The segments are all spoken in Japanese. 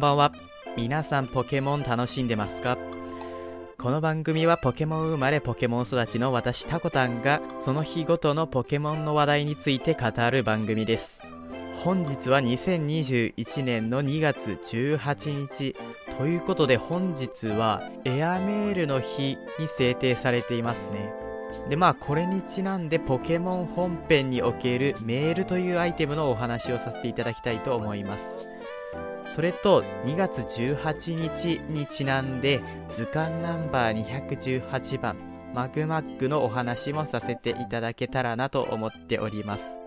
んばんは。皆さんポケモン楽しんでますか？この番組はポケモン生まれポケモン育ちの私タコタンがその日ごとのポケモンの話題について語る番組です。本日は2021年の2月18日ということで本日はエアメールの日に制定されていますね。でまあこれにちなんでポケモン本編におけるメールというアイテムのお話をさせていただきたいと思います。それと2月18日にちなんで図鑑ナンバー218番マグマックのお話もさせていただけたらなと思っております。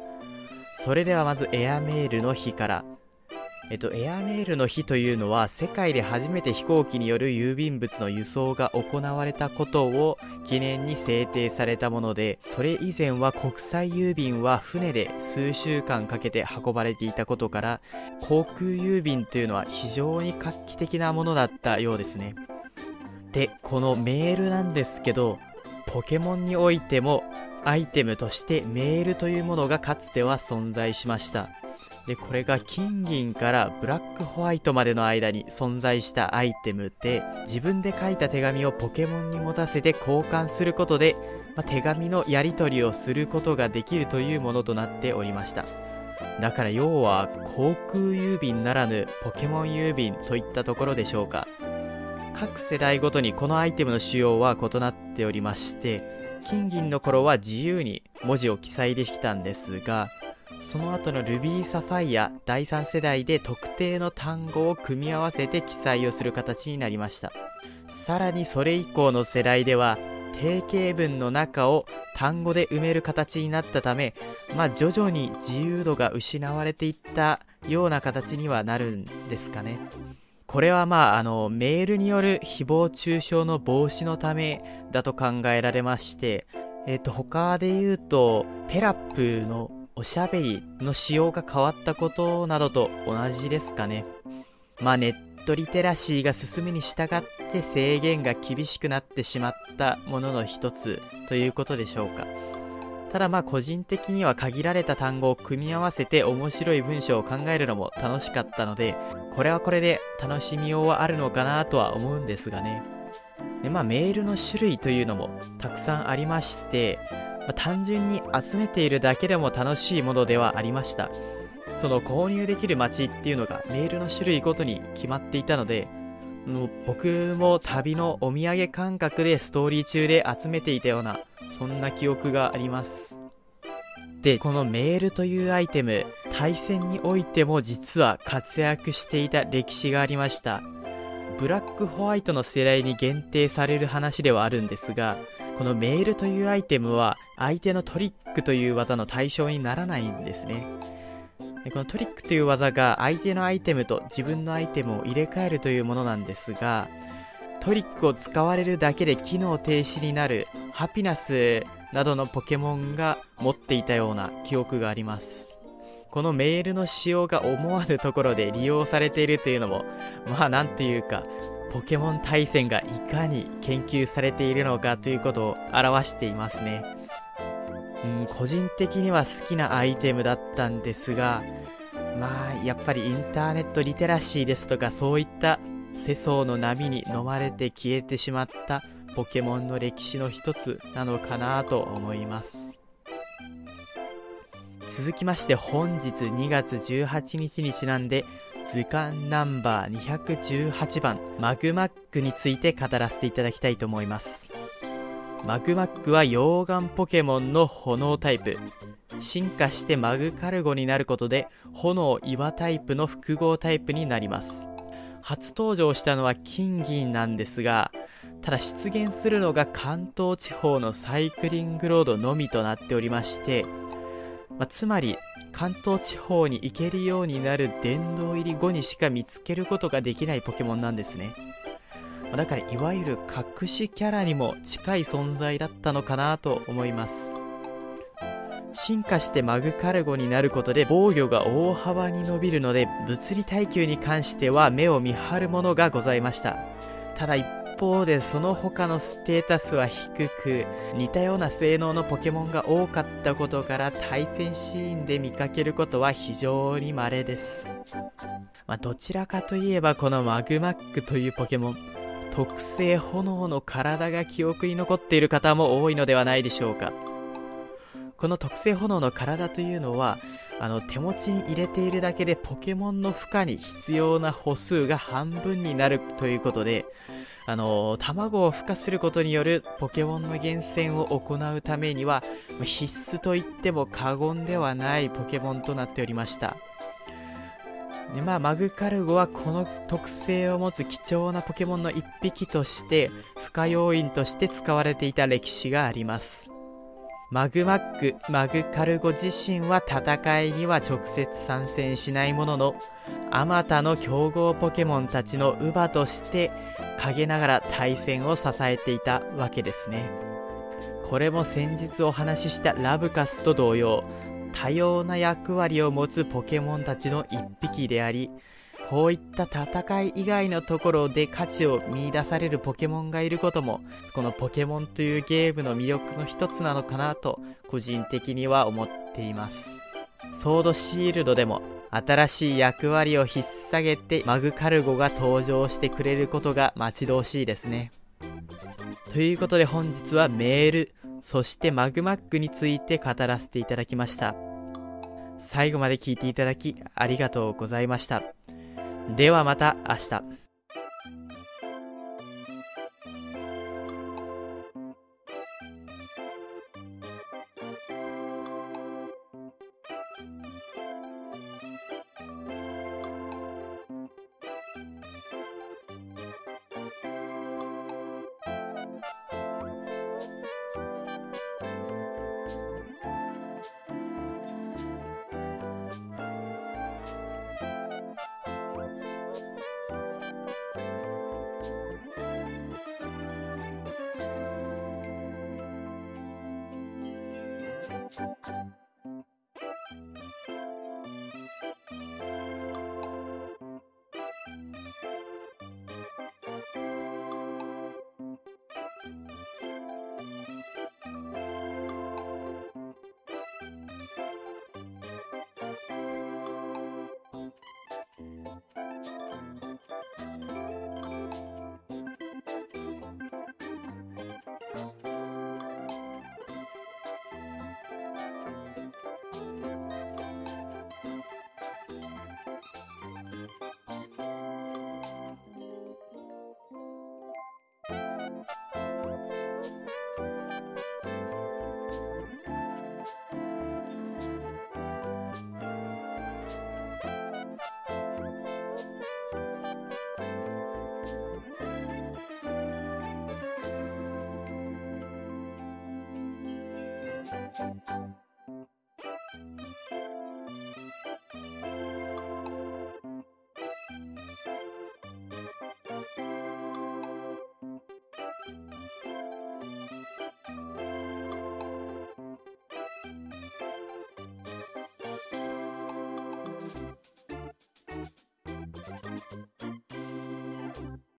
それではまずエアメールの日からえっと、エアメールの日というのは世界で初めて飛行機による郵便物の輸送が行われたことを記念に制定されたもので、それ以前は国際郵便は船で数週間かけて運ばれていたことから、航空郵便というのは非常に画期的なものだったようですね。で、このメールなんですけど、ポケモンにおいてもアイテムとしてメールというものがかつては存在しました。で、これが金銀からブラックホワイトまでの間に存在したアイテムで、自分で書いた手紙をポケモンに持たせて交換することで、まあ、手紙のやり取りをすることができるというものとなっておりました。だから要は航空郵便ならぬポケモン郵便といったところでしょうか。各世代ごとにこのアイテムの仕様は異なっておりまして、金銀の頃は自由に文字を記載できたんですが、その後のルビーサファイア第3世代で特定の単語を組み合わせて記載をする形になりました。さらにそれ以降の世代では定型文の中を単語で埋める形になったため、まあ徐々に自由度が失われていったような形にはなるんですかね。これはまあ、あの、メールによる誹謗中傷の防止のためだと考えられまして、えっ、と、他で言うと、ペラップのおしゃべりの仕様が変わったことなどと同じですかね。まあネットリテラシーが進むに従って制限が厳しくなってしまったものの一つということでしょうか。ただまあ個人的には限られた単語を組み合わせて面白い文章を考えるのも楽しかったので、これはこれで楽しみようはあるのかなとは思うんですがね。でまあメールの種類というのもたくさんありまして、単純に集めているだけでも楽しいものではありました。その購入できる街っていうのがメールの種類ごとに決まっていたので、僕も旅のお土産感覚でストーリー中で集めていたような、そんな記憶があります。で、このメールというアイテム、対戦においても実は活躍していた歴史がありました。ブラックホワイトの世代に限定される話ではあるんですが、このメールというアイテムは相手のトリックという技の対象にならないんですね。このトリックという技が相手のアイテムと自分のアイテムを入れ替えるというものなんですが、トリックを使われるだけで機能停止になるハピナスなどのポケモンが持っていたような記憶があります。このメールの使用が思わぬところで利用されているというのも、まあなんていうか、ポケモン対戦がいかに研究されているのかということを表していますね。うん、個人的には好きなアイテムだったんですが、まあ、やっぱりインターネットリテラシーですとかそういった世相の波に飲まれて消えてしまったポケモンの歴史の一つなのかなと思います。続きまして本日2月18日にちなんで図鑑ナンバー218番マグマックについて語らせていただきたいと思います。マグマックは溶岩ポケモンの炎タイプ。進化してマグカルゴになることで炎岩タイプの複合タイプになります。初登場したのは金銀なんですが、ただ出現するのが関東地方のサイクリングロードのみとなっておりまして、まあ、つまり関東地方に行けるようになる殿堂入り後にしか見つけることができないポケモンなんですね。だからいわゆる隠しキャラにも近い存在だったのかなと思います。進化してマグカルゴになることで防御が大幅に伸びるので物理耐久に関しては目を見張るものがございました。ただ一方でその他のステータスは低く、似たような性能のポケモンが多かったことから対戦シーンで見かけることは非常に稀です。まあ、どちらかといえばこのマグマックというポケモン、特性炎の体が記憶に残っている方も多いのではないでしょうか。この特性炎の体というのは、あの手持ちに入れているだけでポケモンの負荷に必要な歩数が半分になるということで、あの卵を孵化することによるポケモンの厳選を行うためには必須と言っても過言ではないポケモンとなっておりました。でまあ、マグカルゴはこの特性を持つ貴重なポケモンの一匹として孵化要因として使われていた歴史があります。マグマック、マグカルゴ自身は戦いには直接参戦しないものの、あまたの強豪ポケモンたちの乳母として陰ながら対戦を支えていたわけですね。これも先日お話ししたラブカスと同様、多様な役割を持つポケモンたちの一匹であり、こういった戦い以外のところで価値を見出されるポケモンがいることも、このポケモンというゲームの魅力の一つなのかなと、個人的には思っています。ソードシールドでも、新しい役割を引っ提げてマグカルゴが登場してくれることが待ち遠しいですね。ということで本日はメール、そしてマグマックについて語らせていただきました。最後まで聞いていただきありがとうございました。ではまた明日。